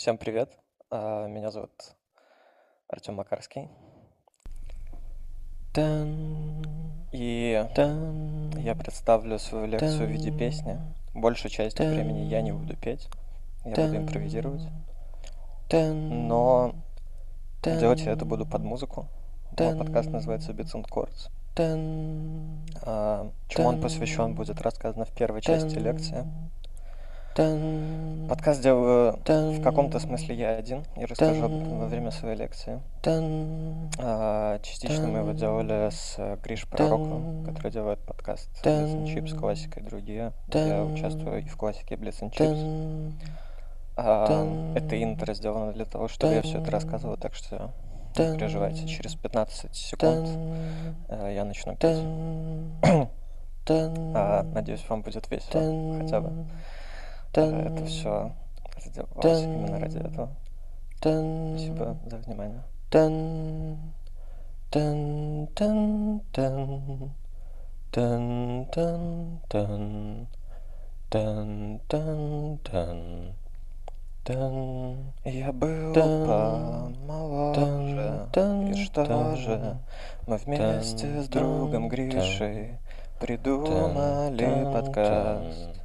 Всем привет. А, Меня зовут Артем Макарский. И я представлю свою лекцию в виде песни. Большую часть времени я не буду петь, я буду импровизировать. Но делать я это буду под музыку. Мой подкаст называется Beats and Chords. А, Чему он посвящен, будет рассказано в первой части лекции. Подкаст делаю в каком-то смысле я один и расскажу во время своей лекции. А, Частично мы его делали с Гриш Пророком, который делает подкаст Blitz and Chips, классика и другие. Я участвую и в классике Blitz and Chips. Это интро сделано для того, чтобы я все это рассказывал, так что не переживайте, через 15 секунд э, я начну петь. А, Надеюсь, вам будет весело хотя бы. Э, Это все сделалось именно ради этого. Спасибо за внимание. Я был помоложе, и что же, мы вместе с другом Гришей придумали подкаст.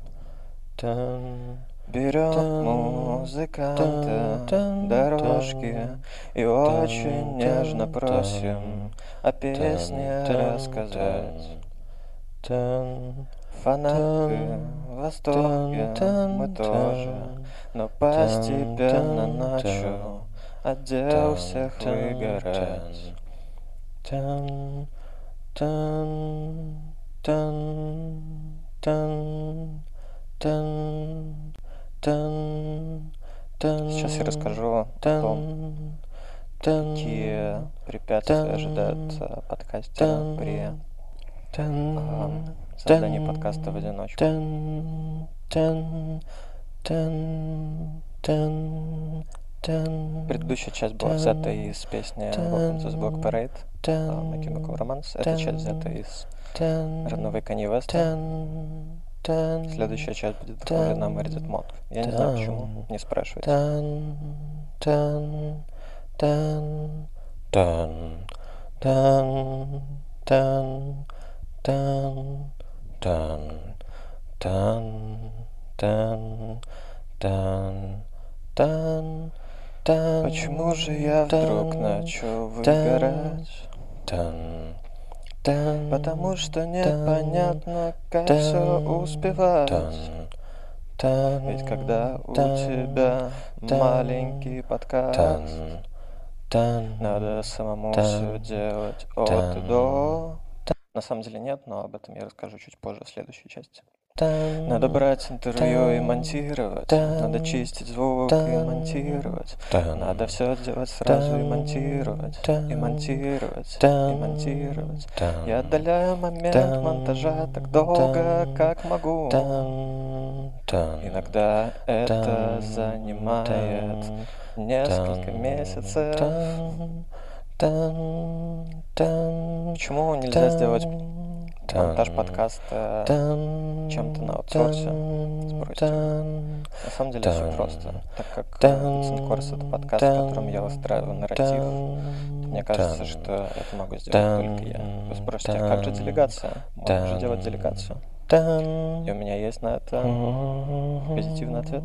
Берем музыканта дорожки и очень нежно просим о песне рассказать. Фанаты в восторге, мы тоже, но постепенно начал отдел всех выгорать. Сейчас я расскажу о том, какие препятствия ожидают э, подкастера при э, создании подкаста в одиночку. Предыдущая часть была взята из песни Welcome to the Block Parade Chemical Romance. Эта часть взята из родного Kanye West. Следующая часть будет вдохновлена Meredith Monk. Я не знаю почему, не спрашивайте. Почему же я вдруг начал выгорать? Потому что непонятно, как все успевать. Ведь когда у тебя маленький подкаст, надо самому все делать от до. На самом деле нет, но об этом я расскажу чуть позже в следующей части. Надо брать интервью и монтировать. Надо чистить звук и монтировать. Надо все делать сразу и монтировать. И монтировать. И монтировать. Я отдаляю момент монтажа так долго, как могу. Иногда это занимает несколько месяцев. Почему нельзя сделать монтаж подкаста чем-то на аутсорсе? Спросите. На самом деле все просто. Так как Битсенкорс это подкаст, в котором я выстраиваю нарратив, мне кажется, что это могу сделать только я. Вы спросите, а как же делегация? Можно же делать делегацию. И у меня есть на это позитивный ответ.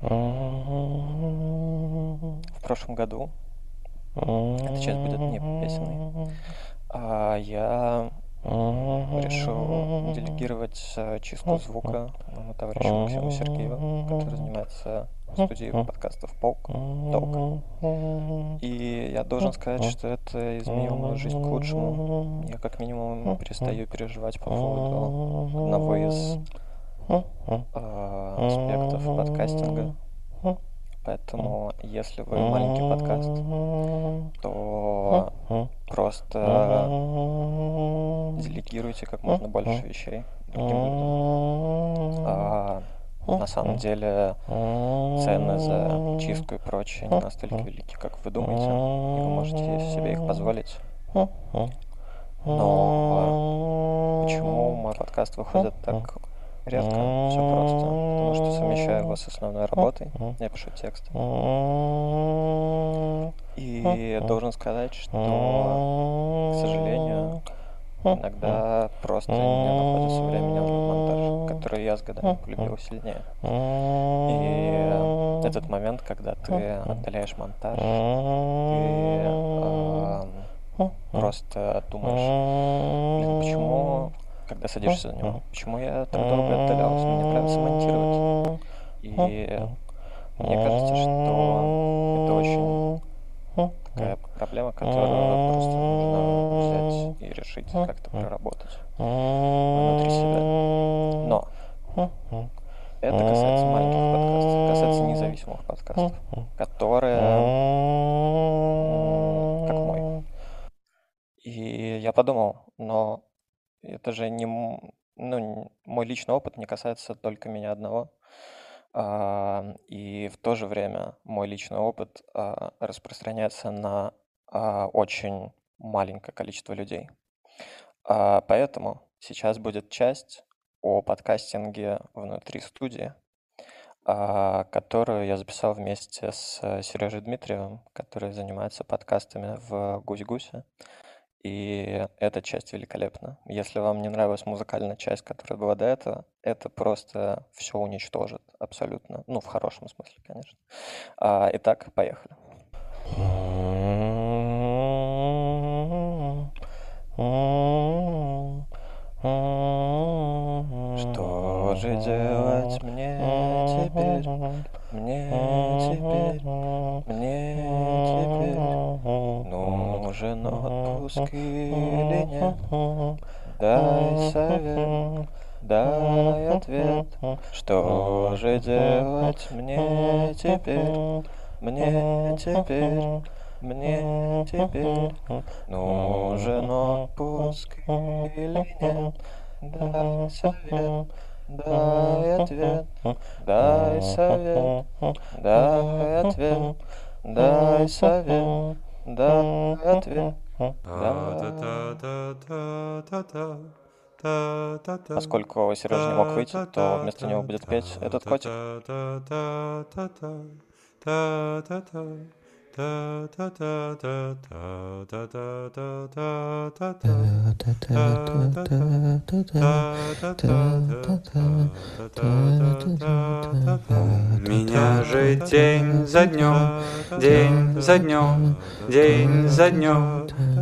В прошлом году, эта часть будет не песенной, а я решил делегировать э, чистку звука товарищу Максиму Сергееву, который занимается студией подкастов Полк, Толк. И я должен сказать, что это изменило мою жизнь к лучшему. Я как минимум перестаю переживать по поводу одного из э, аспектов подкастинга. Поэтому, если вы маленький подкаст, то просто делегируйте как можно больше вещей другим людям. А на самом деле цены за чистку и прочее не настолько велики, как вы думаете, и вы можете себе их позволить. Но почему мой подкаст выходит так редко, все просто, потому что совмещаю его с основной работой, я пишу тексты. И должен сказать, что, к сожалению, иногда просто не находится времени на монтаж, который я с годами полюбил сильнее. И этот момент, когда ты отдаляешь монтаж, ты э, просто думаешь, блин, почему, когда садишься за него, почему я так долго отдалялся, мне нравится монтировать. И мне кажется, что это очень такая проблема, которую просто нужно взять и решить, как-то проработать внутри себя. Но это касается маленьких подкастов, касается независимых подкастов, которые как мой. И я подумал, но это же не... Ну, мой личный опыт не касается только меня одного. А, и в то же время мой личный опыт а, распространяется на а, очень маленькое количество людей. Поэтому сейчас будет часть о подкастинге внутри студии, которую я записал вместе с Сережей Дмитриевым, который занимается подкастами в Гусь-Гусе. И эта часть великолепна. Если вам не нравилась музыкальная часть, которая была до этого, это просто все уничтожит абсолютно. Ну, в хорошем смысле, конечно. А, итак, поехали. Что же делать мне теперь? Мне теперь, нужен отпуск или нет? Дай совет, дай ответ, что же делать мне теперь? Мне теперь, мне теперь нужен отпуск или нет? Дай совет, дай ответ, дай совет, дай ответ, дай совет, дай ответ. Поскольку Сережа не мог выйти, то вместо него будет петь этот котик. Меня же день за днем, день за днем, день за днем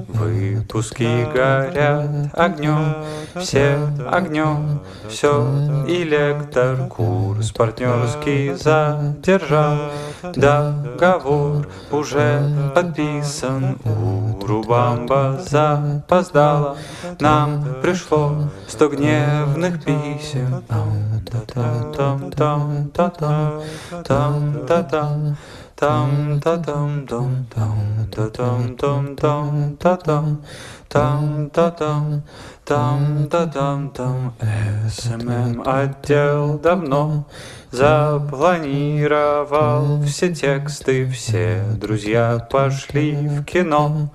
Выпуски горят огнем, все огнем, все и лектор курс партнерский задержал договор уже подписан. У Рубамба запоздало Нам пришло сто гневных писем. Там-та-там-та-там Там-та-там там та там там там та там там там та там там та там там та там там. СММ эм эм отдел давно запланировал все тексты все друзья пошли в кино.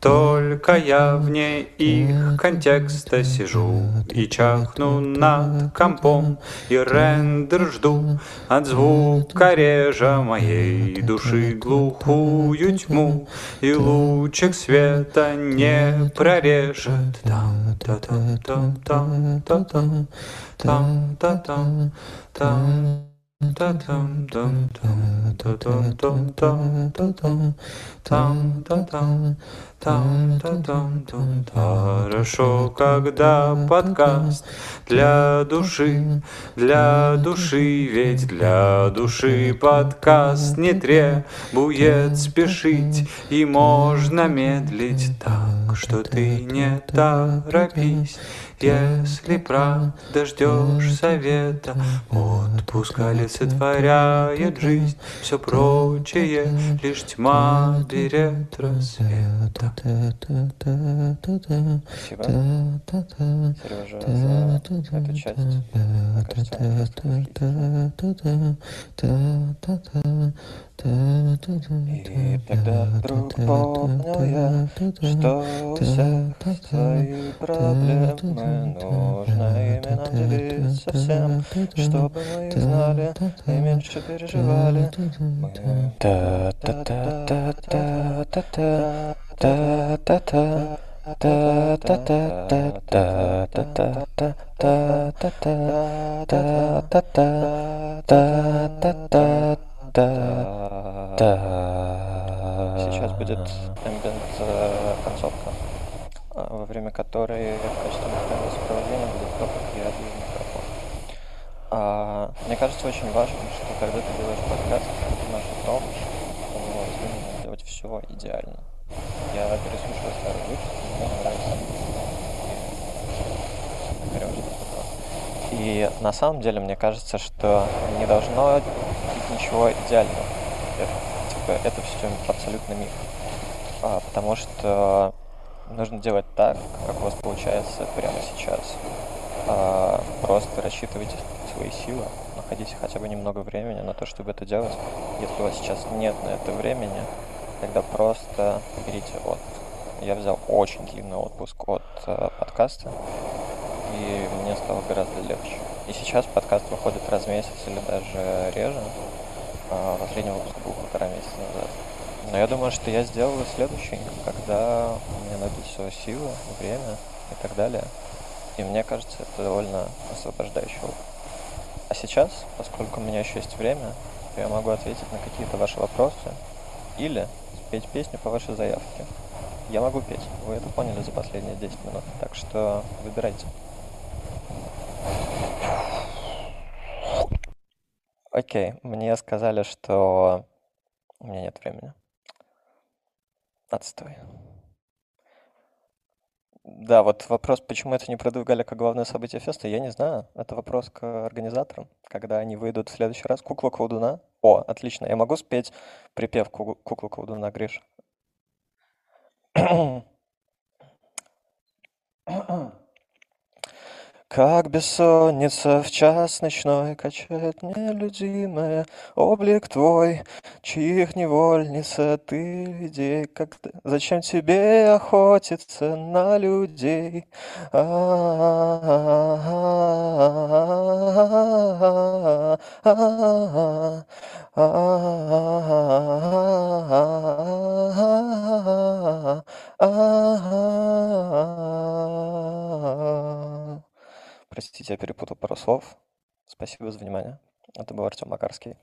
Только я вне их контекста сижу и чахну над компом И рендер жду от звука режа моей души глухую тьму И лучик света не прорежет. там там там там там там там там там там там Хорошо, когда подкаст для души, для души, ведь для души подкаст не требует спешить и можно медлить так, что ты не торопись. Если правда ждешь совета, отпуск олицетворяет жизнь, все прочее лишь тьма берет рассвета. Спасибо, Сережа, за эту часть. Кажется, И тогда вдруг понял я, что всех свои проблемы Нужно ими нам делиться всем, чтобы мы их знали и меньше переживали. Мы та та Сейчас будет ambient концовка, во время которой в качестве музыкального сопровождения будет то, как я двигаю микрофон. А, мне кажется очень важно, что когда ты делаешь подкаст, ты понимаешь о том, что нужно делать все идеально. Я переслушиваю старый выпуск, мне нравится. И на самом деле, мне кажется, что не должно ничего идеального. Это, типа, это все абсолютно миф. А, потому что нужно делать так, как у вас получается прямо сейчас. А, просто рассчитывайте свои силы, находите хотя бы немного времени на то, чтобы это делать. Если у вас сейчас нет на это времени, тогда просто берите отпуск. Я взял очень длинный отпуск от э, подкаста, и мне стало гораздо легче. И сейчас подкаст выходит раз в месяц или даже реже. А последний выпуск был полтора месяца назад. Но я думаю, что я сделаю следующий, когда у меня найдутся силы, время и так далее. И мне кажется, это довольно освобождающий опыт. А сейчас, поскольку у меня еще есть время, то я могу ответить на какие-то ваши вопросы или спеть песню по вашей заявке. Я могу петь, вы это поняли за последние 10 минут, так что выбирайте. Окей, мне сказали, что у меня нет времени. Отстой. Да, вот вопрос, почему это не продвигали как главное событие феста, я не знаю. Это вопрос к организаторам, когда они выйдут в следующий раз. Кукла колдуна. О, отлично, я могу спеть припев кукла колдуна, Гриш? Как бессонница в час ночной Качает нелюдимая облик твой, Чьих невольница ты людей, как Зачем тебе охотиться на людей? Простите, я перепутал пару слов. Спасибо за внимание. Это был Артем Макарский.